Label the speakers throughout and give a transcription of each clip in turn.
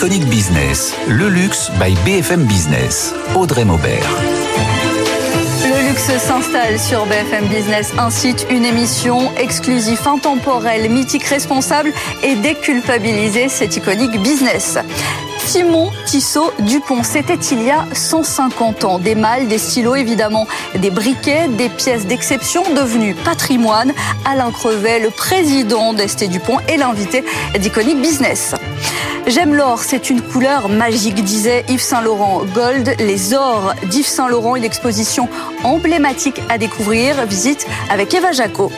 Speaker 1: Iconic Business, le luxe by BFM Business. Audrey Maubert.
Speaker 2: Le luxe s'installe sur BFM Business, un site, une émission exclusive, intemporelle, mythique, responsable et déculpabilisée. C'est Iconic Business. Simon Tissot Dupont, c'était il y a 150 ans. Des mâles, des stylos évidemment, des briquets, des pièces d'exception devenues patrimoine. Alain Crevet, le président d'Esté Dupont et l'invité d'Iconic Business. J'aime l'or, c'est une couleur magique, disait Yves Saint-Laurent. Gold, les ors d'Yves Saint-Laurent, une exposition emblématique à découvrir. Visite avec Eva Jaco.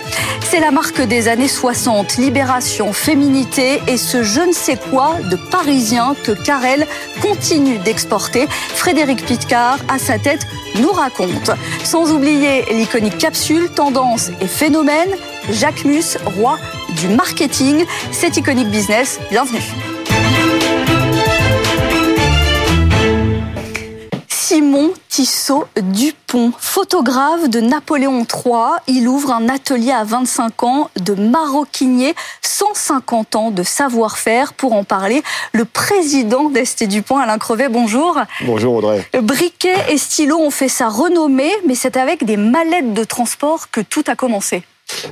Speaker 2: C'est la marque des années 60, libération, féminité et ce je ne sais quoi de parisien que Carrel continue d'exporter. Frédéric Pitcar, à sa tête, nous raconte. Sans oublier l'iconique capsule, tendance et phénomène. Jacques Mus, roi du marketing. C'est Iconic Business. Bienvenue. Simon Tissot Dupont, photographe de Napoléon III. Il ouvre un atelier à 25 ans de maroquinier, 150 ans de savoir-faire. Pour en parler, le président d'Esté Dupont, Alain Crevet, bonjour.
Speaker 3: Bonjour Audrey.
Speaker 2: Briquet et stylo ont fait sa renommée, mais c'est avec des mallettes de transport que tout a commencé.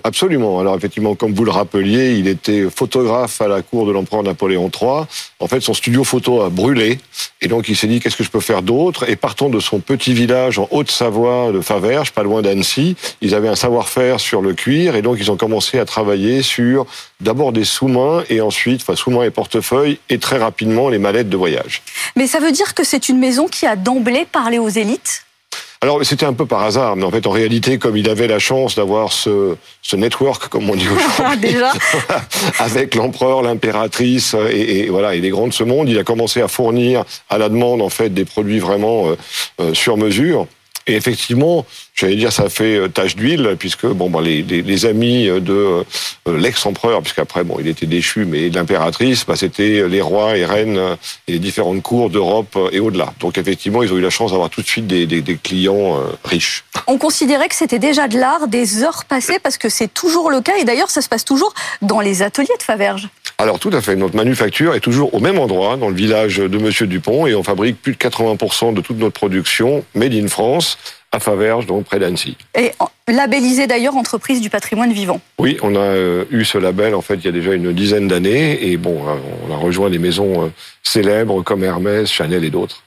Speaker 3: Absolument. Alors effectivement, comme vous le rappeliez, il était photographe à la cour de l'empereur Napoléon III. En fait, son studio photo a brûlé. Et donc, il s'est dit, qu'est-ce que je peux faire d'autre? Et partant de son petit village en Haute-Savoie de Faverges, pas loin d'Annecy, ils avaient un savoir-faire sur le cuir. Et donc, ils ont commencé à travailler sur d'abord des sous-mains et ensuite, enfin, sous-mains et portefeuilles et très rapidement les mallettes de voyage.
Speaker 2: Mais ça veut dire que c'est une maison qui a d'emblée parlé aux élites?
Speaker 3: Alors c'était un peu par hasard, mais en fait en réalité, comme il avait la chance d'avoir ce, ce network, comme on dit aujourd'hui, avec l'empereur, l'impératrice et, et, voilà et les grands de ce monde, il a commencé à fournir à la demande en fait des produits vraiment euh, euh, sur mesure. Et effectivement, j'allais dire, ça fait euh, tache d'huile, puisque bon, ben, les, les, les, amis de euh, l'ex-empereur, puisqu'après, bon, il était déchu, mais l'impératrice, bah, c'était les rois et reines et les différentes cours d'Europe et au-delà. Donc effectivement, ils ont eu la chance d'avoir tout de suite des, des, des clients euh, riches.
Speaker 2: On considérait que c'était déjà de l'art des heures passées, parce que c'est toujours le cas, et d'ailleurs, ça se passe toujours dans les ateliers de Faverges.
Speaker 3: Alors tout à fait, notre manufacture est toujours au même endroit, dans le village de Monsieur Dupont, et on fabrique plus de 80% de toute notre production made in France à Faverges, donc près d'Annecy.
Speaker 2: Et labellisé d'ailleurs entreprise du patrimoine vivant.
Speaker 3: Oui, on a eu ce label en fait il y a déjà une dizaine d'années, et bon, on a rejoint des maisons célèbres comme Hermès, Chanel et d'autres.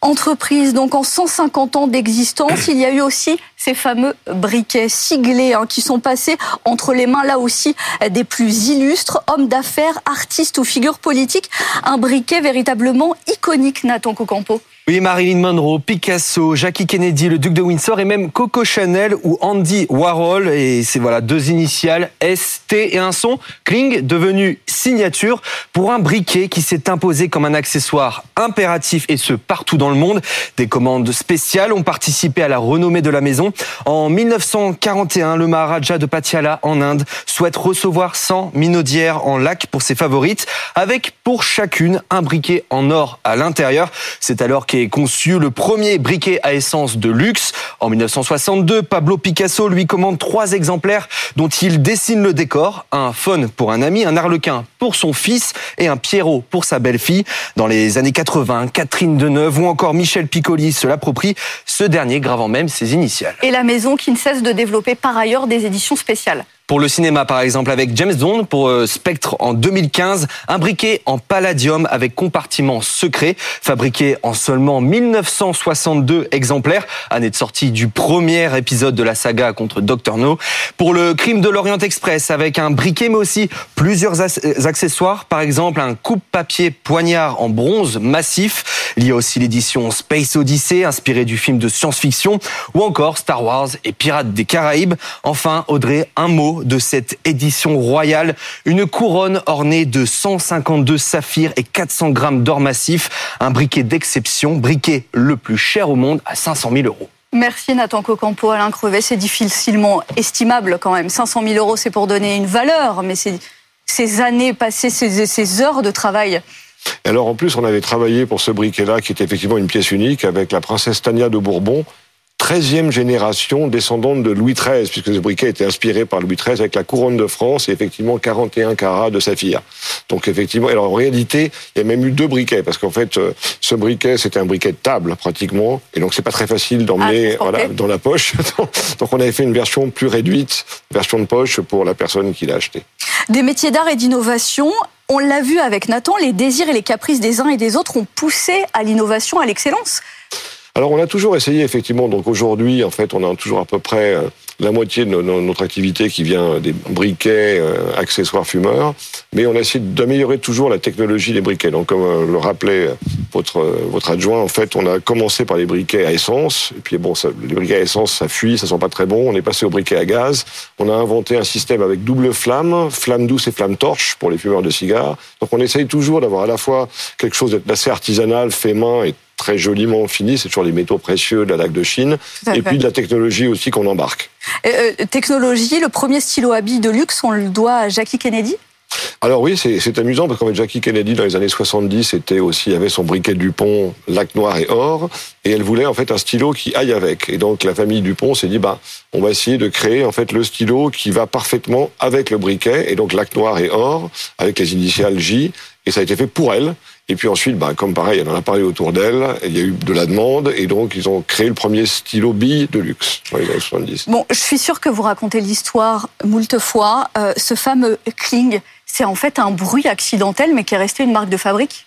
Speaker 2: Entreprise, donc en 150 ans d'existence, il y a eu aussi ces fameux briquets siglés hein, qui sont passés entre les mains là aussi des plus illustres, hommes d'affaires, artistes ou figures politiques. Un briquet véritablement iconique, Nathan Cocampo.
Speaker 4: Oui, Marilyn Monroe, Picasso, Jackie Kennedy, le duc de Windsor et même Coco Chanel ou Andy Warhol. Et c'est voilà deux initiales, S, T et un son, Kling, devenu signature pour un briquet qui s'est imposé comme un accessoire impératif et ce partout dans le monde. Des commandes spéciales ont participé à la renommée de la maison. En 1941, le Maharaja de Patiala en Inde souhaite recevoir 100 minaudières en lac pour ses favorites, avec pour chacune un briquet en or à l'intérieur. C'est alors qu'est conçu le premier briquet à essence de luxe. En 1962, Pablo Picasso lui commande trois exemplaires dont il dessine le décor. Un faune pour un ami, un arlequin pour son fils et un Pierrot pour sa belle-fille. Dans les années 80, Catherine Deneuve ou encore Michel Piccoli se l'approprient, ce dernier gravant même ses initiales.
Speaker 2: Et la maison qui ne cesse de développer par ailleurs des éditions spéciales.
Speaker 4: Pour le cinéma par exemple avec James Bond pour euh, Spectre en 2015, un briquet en palladium avec compartiment secret, fabriqué en seulement 1962 exemplaires, année de sortie du premier épisode de la saga contre Dr No. Pour le crime de l'Orient Express avec un briquet mais aussi plusieurs accessoires, par exemple un coupe-papier poignard en bronze massif. Il y a aussi l'édition Space Odyssey inspirée du film de science-fiction ou encore Star Wars et Pirates des Caraïbes. Enfin, Audrey, un mot de cette édition royale, une couronne ornée de 152 saphirs et 400 grammes d'or massif, un briquet d'exception, briquet le plus cher au monde à 500 000 euros.
Speaker 2: Merci Nathan Cocampo, Alain Crevet. C'est difficilement estimable quand même. 500 000 euros, c'est pour donner une valeur, mais c'est ces années passées, ces, ces heures de travail.
Speaker 3: Alors en plus, on avait travaillé pour ce briquet-là, qui était effectivement une pièce unique, avec la princesse Tania de Bourbon, 13e génération descendante de Louis XIII, puisque ce briquet était inspiré par Louis XIII avec la couronne de France et effectivement 41 carats de saphir. Donc effectivement, alors en réalité, il y a même eu deux briquets, parce qu'en fait, euh, ce briquet, c'était un briquet de table pratiquement, et donc c'est pas très facile d'emmener ah, voilà, dans la poche. donc on avait fait une version plus réduite, version de poche pour la personne qui l'a acheté.
Speaker 2: Des métiers d'art et d'innovation, on l'a vu avec Nathan, les désirs et les caprices des uns et des autres ont poussé à l'innovation, à l'excellence.
Speaker 3: Alors on a toujours essayé effectivement. Donc aujourd'hui, en fait, on a toujours à peu près euh, la moitié de notre activité qui vient des briquets, euh, accessoires fumeurs, mais on a essayé d'améliorer toujours la technologie des briquets. Donc comme euh, le rappelait votre votre adjoint, en fait, on a commencé par les briquets à essence, et puis bon, ça, les briquets à essence, ça fuit, ça sent pas très bon. On est passé aux briquets à gaz. On a inventé un système avec double flamme, flamme douce et flamme torche pour les fumeurs de cigares. Donc on essaye toujours d'avoir à la fois quelque chose d'assez artisanal, fait main et très joliment fini. C'est toujours des métaux précieux de la laque de Chine. Et puis de la technologie aussi qu'on embarque.
Speaker 2: Euh, technologie, le premier stylo à billes de luxe, on le doit à Jackie Kennedy?
Speaker 3: Alors oui, c'est amusant parce qu'en fait Jackie Kennedy dans les années 70 était aussi avait son briquet Dupont lac noir et or et elle voulait en fait un stylo qui aille avec et donc la famille Dupont s'est dit bah on va essayer de créer en fait le stylo qui va parfaitement avec le briquet et donc lac noir et or avec les initiales J et ça a été fait pour elle et puis ensuite, bah, comme pareil, elle en a parlé autour d'elle, il y a eu de la demande, et donc ils ont créé le premier stylo bille de luxe dans les années 70.
Speaker 2: Bon, je suis sûr que vous racontez l'histoire moult fois. Euh, ce fameux Kling, c'est en fait un bruit accidentel, mais qui est resté une marque de fabrique?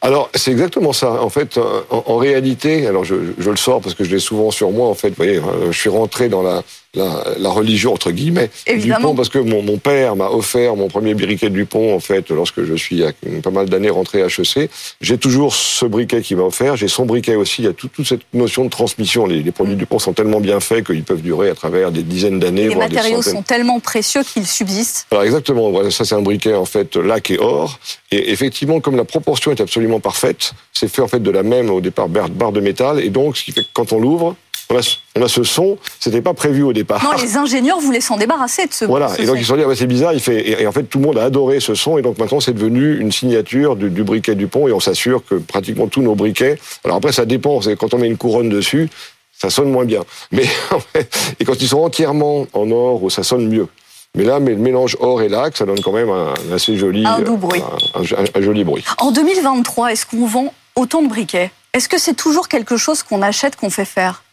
Speaker 3: Alors, c'est exactement ça. En fait, euh, en, réalité, alors je, je, le sors parce que je l'ai souvent sur moi. En fait, vous voyez, euh, je suis rentré dans la, la, la religion entre guillemets
Speaker 2: Évidemment.
Speaker 3: Dupont parce que mon, mon père m'a offert mon premier briquet de Dupont en fait lorsque je suis il y a pas mal d'années rentré à HEC. J'ai toujours ce briquet qui m'a offert. J'ai son briquet aussi. Il y a toute cette notion de transmission. Les, les produits mm. Dupont sont tellement bien faits qu'ils peuvent durer à travers des dizaines d'années.
Speaker 2: Les matériaux sont tellement précieux qu'ils subsistent.
Speaker 3: Alors exactement. Voilà, ça c'est un briquet en fait lac et or. Et effectivement, comme la proportion est absolument parfaite, c'est fait en fait de la même au départ barre de métal. Et donc, ce qui fait que quand on l'ouvre, on a, ce son, c'était pas prévu au départ.
Speaker 2: Non, les ingénieurs voulaient s'en débarrasser de ce
Speaker 3: Voilà,
Speaker 2: et
Speaker 3: donc ils se sont dit, ah c'est bizarre, il fait, et, en fait tout le monde a adoré ce son, et donc maintenant c'est devenu une signature du, briquet du pont, et on s'assure que pratiquement tous nos briquets, alors après ça dépend, quand on met une couronne dessus, ça sonne moins bien. Mais et quand ils sont entièrement en or, ça sonne mieux. Mais là, le mélange or et lac, ça donne quand même un, assez joli,
Speaker 2: un doux bruit,
Speaker 3: un joli bruit.
Speaker 2: En 2023, est-ce qu'on vend autant de briquets? Est-ce que c'est toujours quelque chose qu'on achète, qu'on fait faire?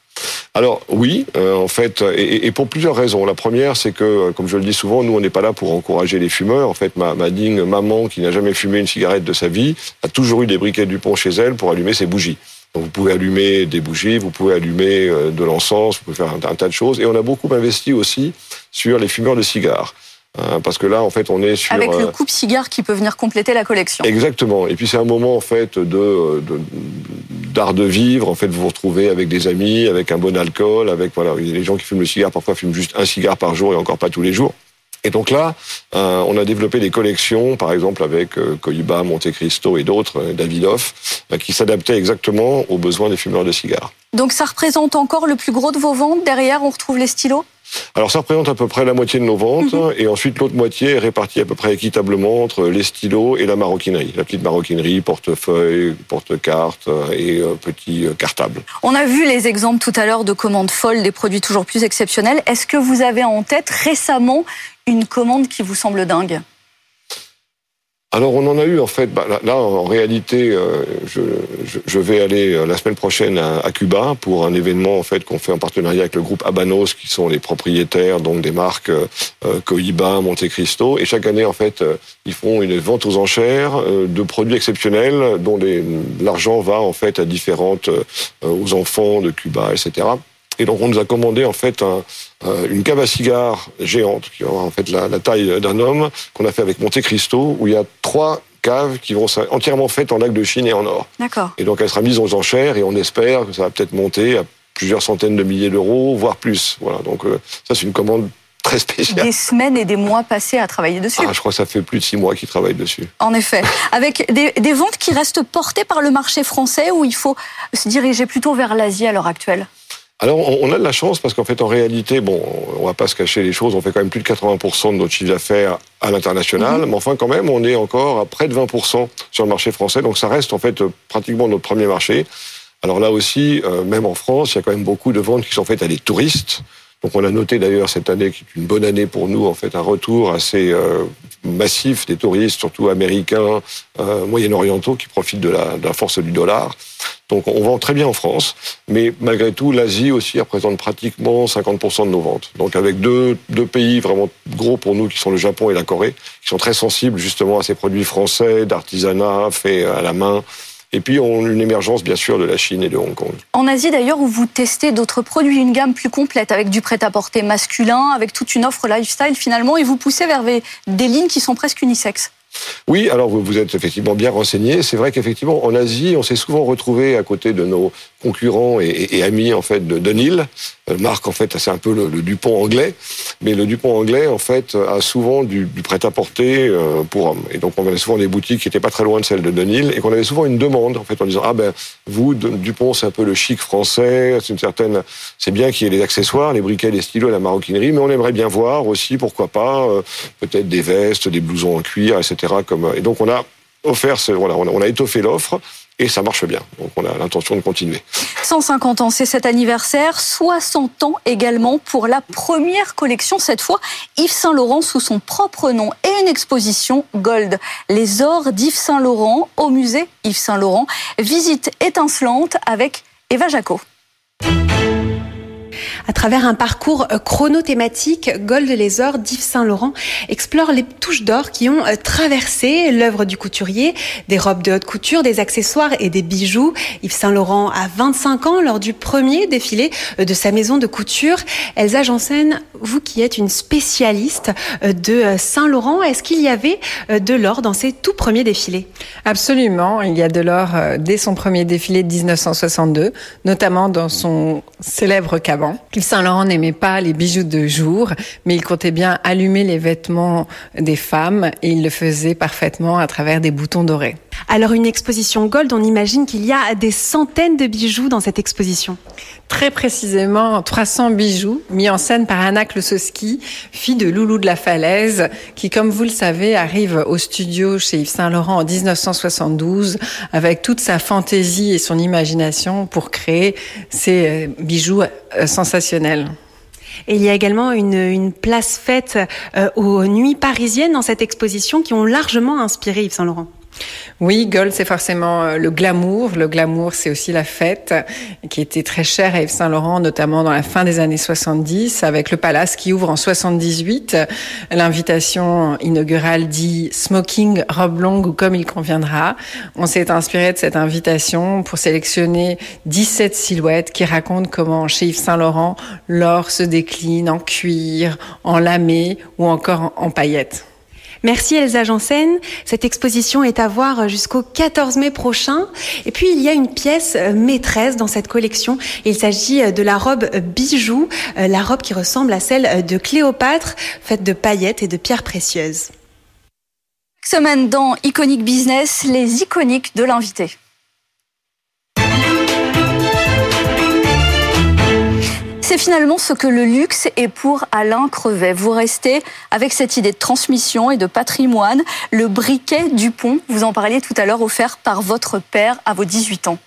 Speaker 3: Alors oui, euh, en fait, et, pour plusieurs raisons. La première, c'est que, comme je le dis souvent, nous, on n'est pas là pour encourager les fumeurs. En fait, ma, ma digne maman, qui n'a jamais fumé une cigarette de sa vie, a toujours eu des briquets du pont chez elle pour allumer ses bougies. Donc vous pouvez allumer des bougies, vous pouvez allumer euh, de l'encens, vous pouvez faire un, tas de choses. Et on a beaucoup investi aussi sur les fumeurs de cigares. Hein, parce que là, en fait, on est sur...
Speaker 2: Avec le euh, coupe-cigare qui peut venir compléter la collection.
Speaker 3: Exactement. Et puis c'est un moment, en fait, de, d'art de vivre. En fait, vous vous retrouvez avec des amis, avec un bon alcool, avec voilà, les gens qui fument le cigare parfois fument juste un cigare par jour et encore pas tous les jours. Et donc là, euh, on a développé des collections, par exemple avec euh, Cohiba, Monte Cristo et d'autres, euh, Davidoff, euh, qui s'adaptaient exactement aux besoins des fumeurs de cigares.
Speaker 2: Donc ça représente encore le plus gros de vos ventes. Derrière, on retrouve les stylos?
Speaker 3: Alors ça représente à peu près la moitié de nos ventes mhm. et ensuite l'autre moitié est répartie à peu près équitablement entre les stylos et la maroquinerie. La petite maroquinerie, portefeuille, porte-carte et euh, petit euh, cartable.
Speaker 2: On a vu les exemples tout à l'heure de commandes folles, des produits toujours plus exceptionnels. Est-ce que vous avez en tête récemment une commande qui vous semble dingue?
Speaker 3: Alors on en a eu en fait. Bah, là, en réalité, euh, je, je, vais aller euh, la semaine prochaine à, Cuba pour un événement en fait qu'on fait en partenariat avec le groupe Abanos, qui sont les propriétaires donc des marques euh, Cohiba, Monte Cristo. Et chaque année en fait, ils font une vente aux enchères de produits exceptionnels dont l'argent va en fait à différentes aux enfants de Cuba, etc. Et donc on nous a commandé en fait un, euh, une cave à cigares géante qui a en fait la, la taille d'un homme qu'on a fait avec Monte Cristo où il y a trois caves qui vont être entièrement faites en lac de Chine et en or.
Speaker 2: D'accord.
Speaker 3: Et donc elle sera mise aux enchères et on espère que ça va peut-être monter à plusieurs centaines de milliers d'euros, voire plus. Voilà. Donc euh, ça c'est une commande très spéciale.
Speaker 2: Des semaines et des mois passés à travailler dessus.
Speaker 3: Ah, je crois que ça fait plus de six mois qu'ils travaillent dessus.
Speaker 2: En effet. Avec des, des ventes qui restent portées par le marché français ou il faut se diriger plutôt vers l'Asie à l'heure actuelle?
Speaker 3: Alors, on a de la chance parce qu'en fait, en réalité, bon, on va pas se cacher les choses, on fait quand même plus de 80% de notre chiffre d'affaires à l'international, mhm. mais enfin, quand même, on est encore à près de 20% sur le marché français, donc ça reste en fait pratiquement notre premier marché. Alors là aussi, euh, même en France, il y a quand même beaucoup de ventes qui sont faites à des touristes. Donc on a noté d'ailleurs cette année qui est une bonne année pour nous, en fait, un retour assez euh, massif des touristes, surtout américains, euh, moyen-orientaux, qui profitent de la, de la force du dollar. Donc on vend très bien en France, mais malgré tout, l'Asie aussi représente pratiquement 50% de nos ventes. Donc avec deux, deux pays vraiment gros pour nous, qui sont le Japon et la Corée, qui sont très sensibles justement à ces produits français, d'artisanat, faits à la main, et puis, on une émergence, bien sûr, de la Chine et de Hong Kong.
Speaker 2: En Asie, d'ailleurs, où vous testez d'autres produits, une gamme plus complète, avec du prêt-à-porter masculin, avec toute une offre lifestyle, finalement, et vous poussez vers des lignes qui sont presque unisexes.
Speaker 3: Oui, alors vous êtes effectivement bien renseigné. C'est vrai qu'effectivement, en Asie, on s'est souvent retrouvé à côté de nos concurrents et, amis en fait de Dunhill. Euh, marque en fait, c'est un peu le, Dupont anglais, mais le Dupont anglais en fait a souvent du, prêt-à-porter euh, pour hommes. Et donc on avait souvent des boutiques qui étaient pas très loin de celles de Dunhill et qu'on avait souvent une demande en fait en disant ah ben vous Dupont c'est un peu le chic français, c'est une certaine, c'est bien qu'il y ait les accessoires, les briquets, les stylos, la maroquinerie, mais on aimerait bien voir aussi pourquoi pas euh, peut-être des vestes, des blousons en cuir, etc. Comme, et donc on a offert, voilà, on a, étoffé l'offre et ça marche bien. Donc on a l'intention de continuer.
Speaker 2: 150 ans, c'est cet anniversaire. 60 ans également pour la première collection, cette fois Yves Saint Laurent sous son propre nom et une exposition Gold. Les ors d'Yves Saint Laurent au musée Yves Saint Laurent. Visite étincelante avec Eva Jaco.
Speaker 5: À travers un parcours euh, chronothématique, Gold les Ors d'Yves Saint-Laurent explore les touches d'or qui ont euh, traversé l'œuvre du couturier, des robes de haute couture, des accessoires et des bijoux. Yves Saint-Laurent a 25 ans lors du premier défilé euh, de sa maison de couture. Elsa Janssen, vous qui êtes une spécialiste de Saint-Laurent, est-ce qu'il y avait de l'or dans ses tout premiers défilés?
Speaker 6: Absolument, il y a de l'or dès son premier défilé de 1962, notamment dans son célèbre caban. Yves Saint-Laurent n'aimait pas les bijoux de jour, mais il comptait bien allumer les vêtements des femmes et il le faisait parfaitement à travers des boutons dorés.
Speaker 5: Alors une exposition Gold, on imagine qu'il y a des centaines de bijoux dans cette exposition.
Speaker 6: Très précisément 300 bijoux mis en scène par Anna Klosowski, fille de Loulou de la Falaise, qui comme vous le savez arrive au studio chez Yves Saint Laurent en 1972 avec toute sa fantaisie et son imagination pour créer ces euh, bijoux euh, sensationnels.
Speaker 5: Et il y a également une, place faite euh, aux nuits parisiennes dans cette exposition qui ont largement inspiré Yves Saint Laurent.
Speaker 6: Oui, Gold, c'est forcément euh, le glamour. Le glamour, c'est aussi la fête, qui était très chère à Yves Saint Laurent, notamment dans la fin des années 70, avec le Palace qui ouvre en 78. L'invitation inaugurale dit smoking, robe longue ou comme il conviendra. On s'est inspiré de cette invitation pour sélectionner 17 silhouettes qui racontent comment chez Yves Saint Laurent, l'or se décline en cuir, en lamé ou encore en paillettes.
Speaker 5: Merci Elsa Janssen. Cette exposition est à voir jusqu'au 14 mai prochain. Et puis il y a une pièce euh, maîtresse dans cette collection. Il s'agit euh, de la robe bijou, euh, la robe qui ressemble à celle de Cléopâtre, faite de paillettes et de pierres précieuses.
Speaker 2: Semaine dans Iconic Business, les iconiques de l'invité. C'est finalement ce que le luxe est pour Alain Crevet. Vous restez avec cette idée de transmission et de patrimoine, le briquet Dupont, vous en parliez tout à l'heure, offert par votre père à vos 18 ans.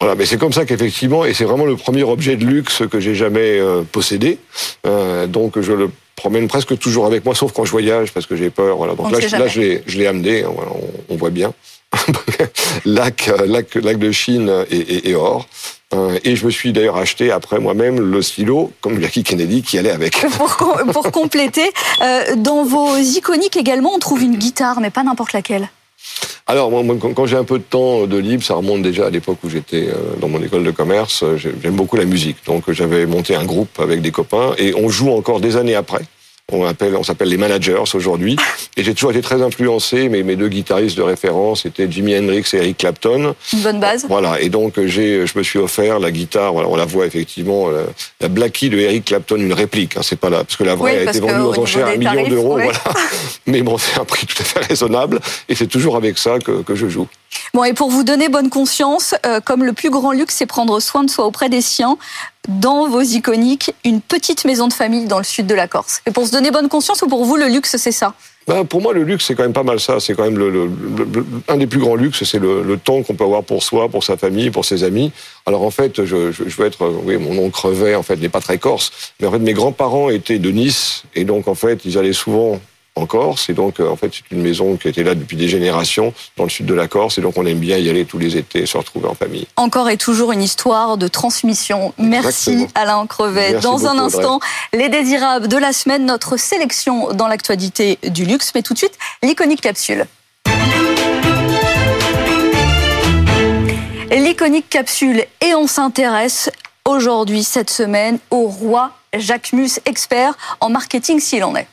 Speaker 3: Voilà, mais c'est comme ça qu'effectivement, et c'est vraiment le premier objet de luxe que j'ai jamais euh, possédé. Euh, donc je le promène presque toujours avec moi, sauf quand je voyage, parce que j'ai peur. Voilà. Donc là, je, je l'ai amené. Hein, voit bien. lac, lac, lac de Chine et, or. Et je me suis d'ailleurs acheté après moi-même le stylo, comme Jackie Kennedy, qui allait avec.
Speaker 2: Pour, pour compléter, dans vos iconiques également, on trouve une guitare, mais pas n'importe laquelle.
Speaker 3: Alors, moi, quand j'ai un peu de temps de libre, ça remonte déjà à l'époque où j'étais euh, dans mon école de commerce. J'aime beaucoup la musique. Donc, j'avais monté un groupe avec des copains et on joue encore des années après. On, appelle, on s'appelle les managers aujourd'hui. Et j'ai toujours été très influencé. Mais mes deux guitaristes de référence étaient Jimi Hendrix et Eric Clapton.
Speaker 2: Une bonne base.
Speaker 3: Voilà. Et donc, j'ai, je me suis offert la guitare. Voilà, on la voit effectivement, la, la Blackie de Eric Clapton, une réplique. Hein, c'est pas là, parce que la vraie a été vendue aux enchères à un million d'euros. Voilà. Mais bon, c'est un prix tout à fait raisonnable. Et c'est toujours avec ça que, que je joue.
Speaker 2: Bon, et pour vous donner bonne conscience, euh, comme le plus grand luxe, c'est prendre soin de soi auprès des siens, dans vos iconiques, une petite maison de famille dans le sud de la Corse. Et pour se donner bonne conscience, ou pour vous, le luxe, c'est ça?
Speaker 3: Ben, pour moi, le luxe, c'est quand même pas mal ça. C'est quand même un des plus grands luxes, c'est le, temps qu'on peut avoir pour soi, pour sa famille, pour ses amis. Alors en fait, je, veux être, oui, mon oncle crevait, en fait, n'est pas très corse, mais en fait, mes grands-parents étaient de Nice, et donc en fait, ils allaient souvent en Corse. Et donc, euh, en fait, c'est une maison qui était là depuis des générations dans le sud de la Corse. Et donc, on aime bien y aller tous les étés, se retrouver en famille.
Speaker 2: Encore et toujours une histoire de transmission. Merci Alain Crevet. dans un instant, les désirables de la semaine, notre sélection dans l'actualité du luxe. Mais tout de suite, l'iconique capsule. L'iconique capsule et on s'intéresse aujourd'hui, cette semaine, au roi Jacques Mus, expert en marketing s'il en est.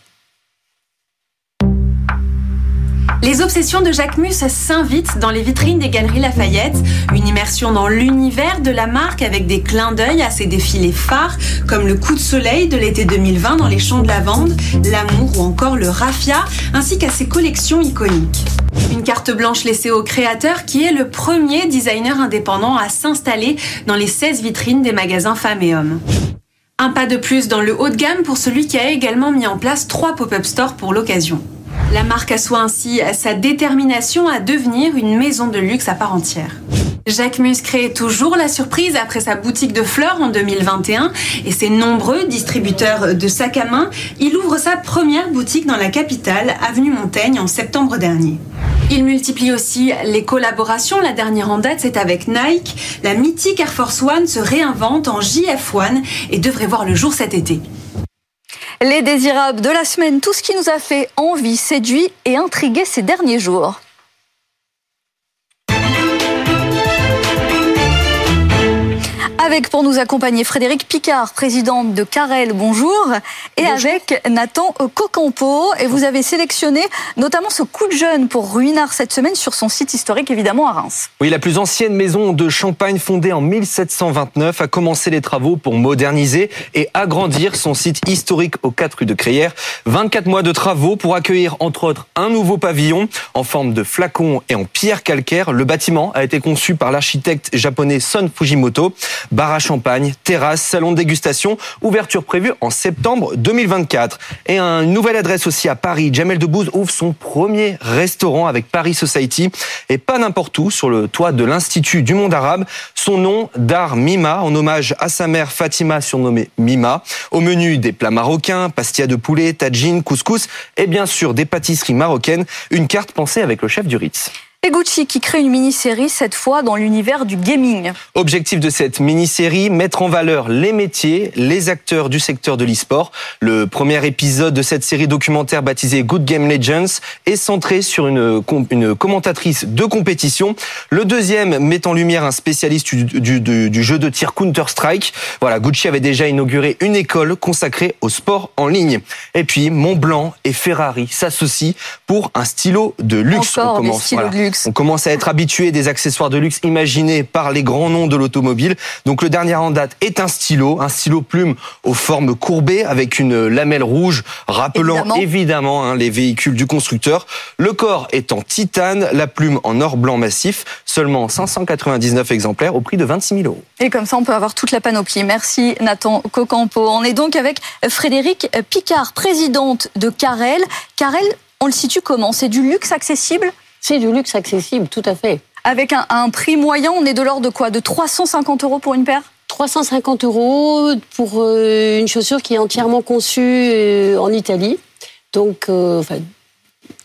Speaker 5: Les obsessions de Jacques Mus s'invitent dans les vitrines des Galeries Lafayette. Une immersion dans l'univers de la marque avec des clins d'œil à ses défilés phares comme le coup de soleil de l'été 2020 dans les champs de lavande, l'amour ou encore le raffia, ainsi qu'à ses collections iconiques. Une carte blanche laissée au créateur qui est le premier designer indépendant à s'installer dans les 16 vitrines des magasins femmes et hommes. Un pas de plus dans le haut de gamme pour celui qui a également mis en place trois pop-up stores pour l'occasion. La marque assoit ainsi sa détermination à devenir une maison de luxe à part entière. Jacques Mus crée toujours la surprise après sa boutique de fleurs en 2021 et ses nombreux distributeurs de sacs à main. Il ouvre sa première boutique dans la capitale, avenue Montaigne, en septembre dernier. Il multiplie aussi les collaborations. La dernière en date, c'est avec Nike. La mythique Air Force One se réinvente en JF1 et devrait voir le jour cet été.
Speaker 2: Les désirables de la semaine, tout ce qui nous a fait envie, séduit et intrigué ces derniers jours. Avec pour nous accompagner Frédéric Picard, présidente de Carrel, bonjour. Et avec Nathan Cocampo. Et vous avez sélectionné notamment ce coup de jeune pour Ruinard cette semaine sur son site historique, évidemment, à Reims.
Speaker 4: Oui, la plus ancienne maison de Champagne, fondée en 1729, a commencé les travaux pour moderniser et agrandir son site historique aux 4 rues de Crière. 24 mois de travaux pour accueillir, entre autres, un nouveau pavillon en forme de flacon et en pierre calcaire. Le bâtiment a été conçu par l'architecte japonais Son Fujimoto bar à champagne, terrasse, salon de dégustation, ouverture prévue en septembre 2024. Et une nouvelle adresse aussi à Paris. Jamel Debbouze ouvre son premier restaurant avec Paris Society et pas n'importe où, sur le toit de l'Institut du monde arabe. Son nom, Dar Mima, en hommage à sa mère Fatima, surnommée Mima. Au menu, des plats marocains, pastillas de poulet, tagine, couscous et bien sûr des pâtisseries marocaines. Une carte pensée avec le chef du Ritz.
Speaker 2: Et Gucci qui crée une mini-série, cette fois dans l'univers du gaming.
Speaker 4: Objectif de cette mini-série, mettre en valeur les métiers, les acteurs du secteur de l'e-sport. Le premier épisode de cette série documentaire baptisée Good Game Legends est centré sur une, une commentatrice de compétition. Le deuxième met en lumière un spécialiste du, du, du jeu de tir Counter-Strike. Voilà, Gucci avait déjà inauguré une école consacrée au sport en ligne. Et puis, Montblanc et Ferrari s'associent pour un stylo de luxe.
Speaker 2: Encore On commence, de luxe.
Speaker 4: On commence à être habitué des accessoires de luxe imaginés par les grands noms de l'automobile. Donc le dernier en date est un stylo, un stylo plume aux formes courbées avec une lamelle rouge rappelant évidemment, hein, les véhicules du constructeur. Le corps est en titane, la plume en or blanc massif, seulement 599 exemplaires au prix de 26 000 euros.
Speaker 2: Et comme ça, on peut avoir toute la panoplie. Merci Nathan Cocampo. On est donc avec Frédéric Picard, présidente de Carrel. Carrel, on le situe comment? C'est du luxe accessible?
Speaker 7: C'est du luxe accessible, tout à fait.
Speaker 2: Avec un, prix moyen, on est de l'ordre de quoi? De 350 euros pour une paire?
Speaker 7: 350 euros pour euh, une chaussure qui est entièrement conçue euh, en Italie. Donc, euh,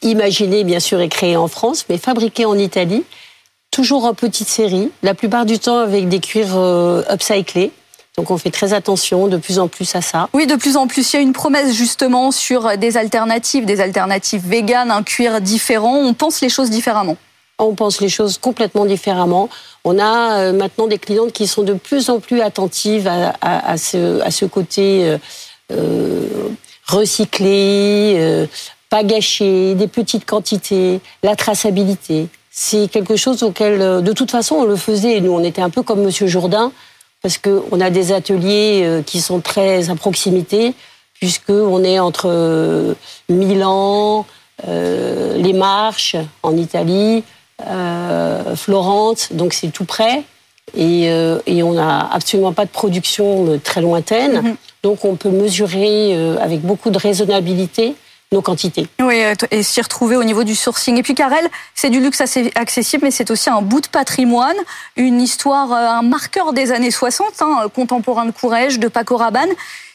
Speaker 7: imaginé bien sûr et créé en France, mais fabriqué en Italie, toujours en petite série, la plupart du temps avec des cuirs euh, upcyclés. Donc on fait très attention de plus en plus à ça.
Speaker 2: Oui, de plus en plus. Il y a une promesse justement sur des alternatives, des alternatives véganes, un cuir différent. On pense les choses différemment.
Speaker 7: On pense les choses complètement différemment. On a euh, maintenant des clientes qui sont de plus en plus attentives à, ce, à ce, côté euh, euh, recyclé, pas gâché, des petites quantités, la traçabilité. C'est quelque chose auquel, de toute façon, on le faisait. Nous, on était un peu comme Monsieur Jourdain parce qu'on a des ateliers euh, qui sont très à proximité, puisqu'on est entre euh, Milan, euh, Les Marches en Italie, Florence, donc c'est tout près. Et, on n'a absolument pas de production très lointaine. Mm-hmm. Donc on peut mesurer avec beaucoup de raisonnabilité nos quantités.
Speaker 2: Oui, et s'y retrouver au niveau du sourcing. Et puis Karel, c'est du luxe assez accessible, mais c'est aussi un bout de patrimoine, une histoire, euh, un marqueur des années 60, hein, contemporain de Courrèges, de Paco Rabanne.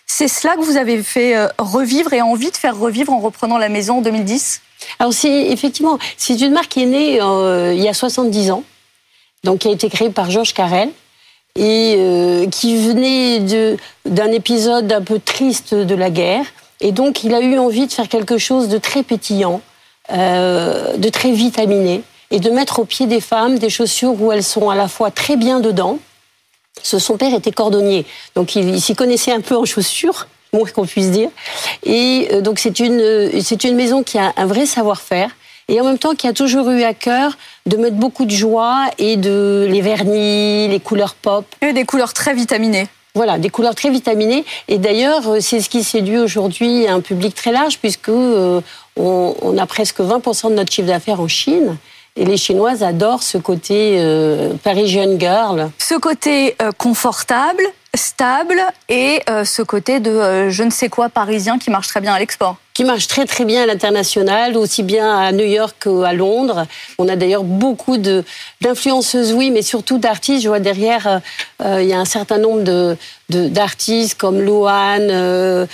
Speaker 2: C'est cela que vous avez fait euh, revivre et envie de faire revivre en reprenant la maison en 2010
Speaker 7: Alors c'est effectivement, c'est une marque qui est née euh, il y a 70 ans, donc qui a été créée par Georges Carrel et qui venait d'un épisode un peu triste de la guerre et donc, il a eu envie de faire quelque chose de très pétillant, euh, de très vitaminé, et de mettre au pied des femmes des chaussures où elles sont à la fois très bien dedans. son père était cordonnier, donc il, s'y connaissait un peu en chaussures, moins qu'on puisse dire. Et euh, donc, c'est une, c'est une maison qui a un vrai savoir-faire et en même temps qui a toujours eu à cœur de mettre beaucoup de joie et de les vernis, les couleurs pop.
Speaker 2: Et des couleurs très vitaminées.
Speaker 7: Voilà, des couleurs très vitaminées. Et d'ailleurs, euh, c'est ce qui séduit aujourd'hui un public très large, puisque euh, on, a presque 20% de notre chiffre d'affaires en Chine. Et les Chinoises adorent ce côté euh, girl.
Speaker 2: Ce côté confortable, stable, et ce côté de je ne sais quoi parisien qui marche très bien à l'export
Speaker 7: qui marche très très bien à l'international, aussi bien à New York qu'à Londres. On a d'ailleurs beaucoup de d'influenceuses, oui, mais surtout d'artistes. Je vois derrière, euh, euh, il y a un certain nombre de d'artistes comme Louane, euh,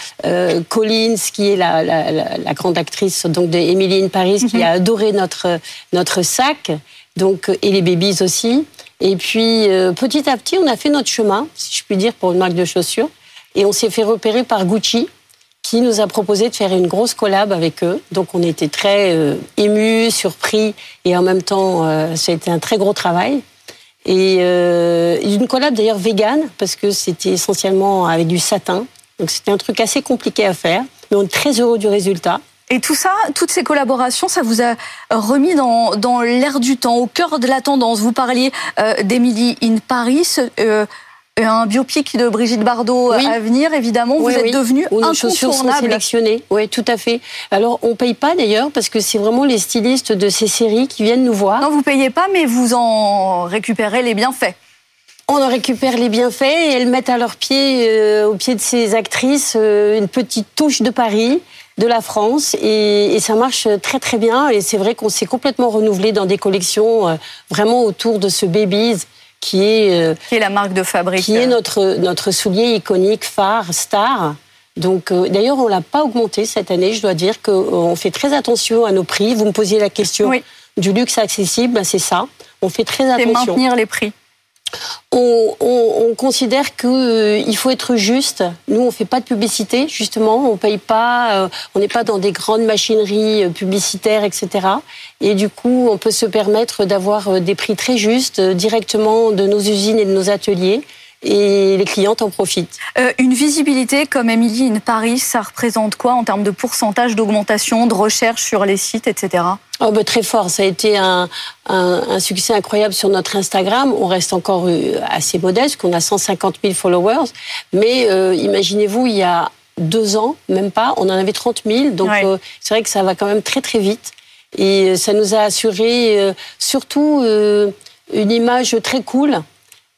Speaker 7: Collins, qui est la, la, la, grande actrice donc de Emily in Paris, qui mhm. a adoré notre notre sac, donc et les babies aussi. Et puis petit à petit, on a fait notre chemin, si je puis dire, pour une marque de chaussures, et on s'est fait repérer par Gucci qui nous a proposé de faire une grosse collab avec eux. Donc on était très euh, émus, surpris, et en même temps, euh, ça a été un très gros travail. Et euh, une collab d'ailleurs vegan, parce que c'était essentiellement avec du satin. Donc c'était un truc assez compliqué à faire, mais on est très heureux du résultat.
Speaker 2: Et tout ça, toutes ces collaborations, ça vous a remis dans, dans l'air du temps, au cœur de la tendance. Vous parliez euh, d'Emily in Paris. Euh, un biopic de Brigitte Bardot à venir, évidemment. vous êtes devenu incontournable. chaussures sont
Speaker 7: sélectionnées. Oui, tout à fait. Alors, on paye pas d'ailleurs parce que c'est vraiment les stylistes de ces séries qui viennent nous voir.
Speaker 2: Non, vous payez pas, mais vous en récupérez les bienfaits.
Speaker 7: On en récupère les bienfaits et elles mettent à leur pied, euh, au pied de ces actrices, euh, une petite touche de Paris de la France et, et, ça marche très très bien et c'est vrai qu'on s'est complètement renouvelé dans des collections euh, vraiment autour de ce Babies qui est,
Speaker 2: euh, qui est la marque de fabrique.
Speaker 7: Qui est notre, notre soulier iconique, phare, star. Donc, euh, d'ailleurs, on l'a pas augmenté cette année. Je dois dire qu'on fait très attention à nos prix. Vous me posiez la question du luxe accessible, ben, c'est ça. On fait très attention.
Speaker 2: C'est maintenir les prix
Speaker 7: on, considère qu'il euh, faut être juste. Nous, on fait pas de publicité, justement. On paye pas. Euh, on n'est pas dans des grandes machineries euh, publicitaires, etc. Et du coup, on peut se permettre d'avoir des prix très justes directement de nos usines et de nos ateliers et les clientes en profitent.
Speaker 2: Euh, une visibilité comme Emily in Paris, ça représente quoi en termes de pourcentage d'augmentation, de recherche sur les sites, etc.
Speaker 7: Oh bah très fort, ça a été un, un, succès incroyable sur notre Instagram. On reste encore euh, assez modeste, qu'on a 150 000 followers. Mais euh, imaginez-vous, il y a deux ans, même pas, on en avait 30 000. Donc c'est vrai que ça va quand même très très vite. Et ça nous a assuré surtout une image très cool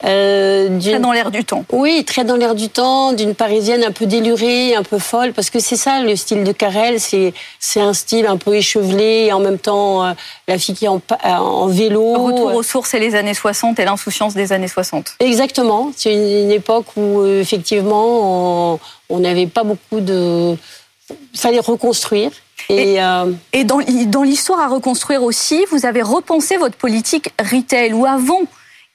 Speaker 2: euh, très dans l'air du temps.
Speaker 7: Oui, très dans l'air du temps, d'une parisienne un peu délurée, un peu folle, parce que c'est ça le style de Carrel, c'est c'est un style un peu échevelé et en même temps euh, la fille qui est en, en vélo.
Speaker 2: Retour aux sources et les années 60 et l'insouciance des années 60.
Speaker 7: Exactement, c'est une, époque où euh, effectivement on n'avait pas beaucoup de fallait reconstruire.
Speaker 2: Et, et, euh, dans, dans l'histoire à reconstruire aussi, vous avez repensé votre politique retail, où avant,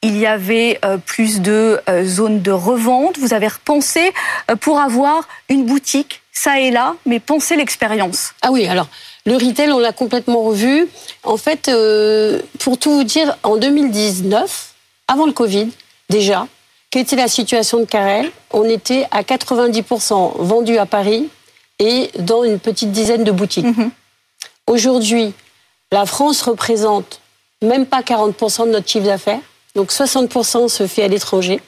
Speaker 2: il y avait euh, plus de euh, zones de revente. Vous avez repensé pour avoir une boutique, ça et là, mais penser l'expérience.
Speaker 7: Ah oui, alors le retail, on l'a complètement revu. En fait, pour tout vous dire, en 2019, avant le Covid, déjà, quelle était la situation de Carrel On était à 90% vendus à Paris, et dans une petite dizaine de boutiques. Mhm. Aujourd'hui, la France représente même pas 40% de notre chiffre d'affaires, donc 60% se fait à l'étranger,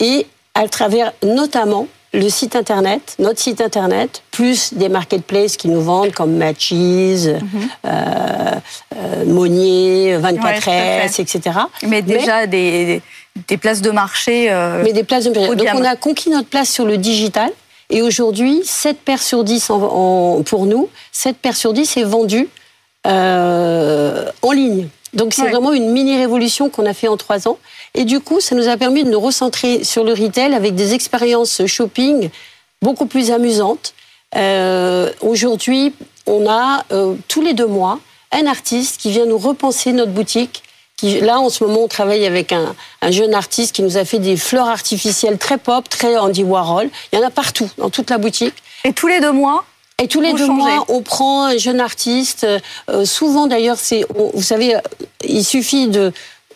Speaker 7: et à travers notamment le site internet, notre site internet, plus des marketplaces qui nous vendent comme Matches, mhm. euh, euh, Monnier, 24S, etc.
Speaker 2: Mais déjà des, des, places de marché. Euh,
Speaker 7: mais des places de marché. Donc on a conquis notre place sur le digital. Et aujourd'hui, 7 paires sur 10 pour nous, 7 paires sur 10 est vendu euh, en ligne. Donc c'est vraiment une mini révolution qu'on a fait en trois ans. Et du coup, ça nous a permis de nous recentrer sur le retail avec des expériences shopping beaucoup plus amusantes. Euh, aujourd'hui, on a euh, tous les deux mois un artiste qui vient nous repenser notre boutique là, en ce moment, on travaille avec un, jeune artiste qui nous a fait des fleurs artificielles très pop, très Andy Warhol. Il y en a partout, dans toute la boutique.
Speaker 2: Et tous les deux mois
Speaker 7: et tous les deux mois, on prend un jeune artiste. Euh, souvent, d'ailleurs, c'est, vous savez, il suffit de,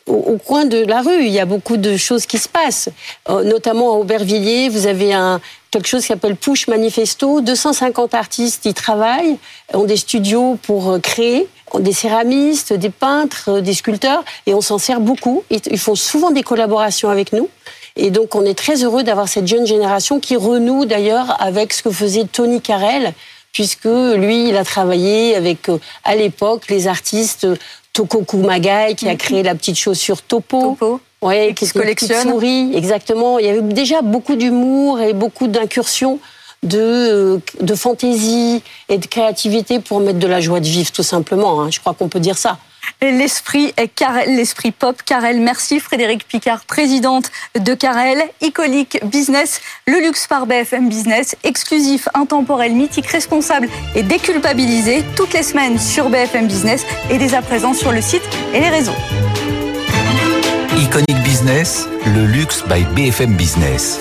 Speaker 7: au, coin de la rue, il y a beaucoup de choses qui se passent. Euh, notamment à Aubervilliers, vous avez un, quelque chose qui s'appelle Push Manifesto. 250 artistes y travaillent, ont des studios pour euh, créer des céramistes, des peintres, euh, des sculpteurs, et on s'en sert beaucoup. Ils font souvent des collaborations avec nous. Et donc, on est très heureux d'avoir cette jeune génération qui renoue d'ailleurs avec ce que faisait Tony Carell, puisque lui, il a travaillé avec, euh, à l'époque, les artistes Toko Kumagai, qui a créé la petite chaussure Topo.
Speaker 2: Topo.
Speaker 7: Ouais, qui se collectionne. Souris, exactement. Il y avait déjà beaucoup d'humour et beaucoup d'incursions de, euh, de fantaisie et de créativité pour mettre de la joie de vivre, tout simplement. Hein. Je crois qu'on peut dire ça.
Speaker 2: L'esprit Carrel, l'esprit pop. Carrel, merci Frédéric Picard, présidente de Carrel. Iconique Business, le luxe par BFM Business, exclusif, intemporel, mythique, responsable et déculpabilisé, toutes les semaines sur BFM Business et dès à présent sur le site et les réseaux.
Speaker 1: Iconic Business, le luxe by BFM Business.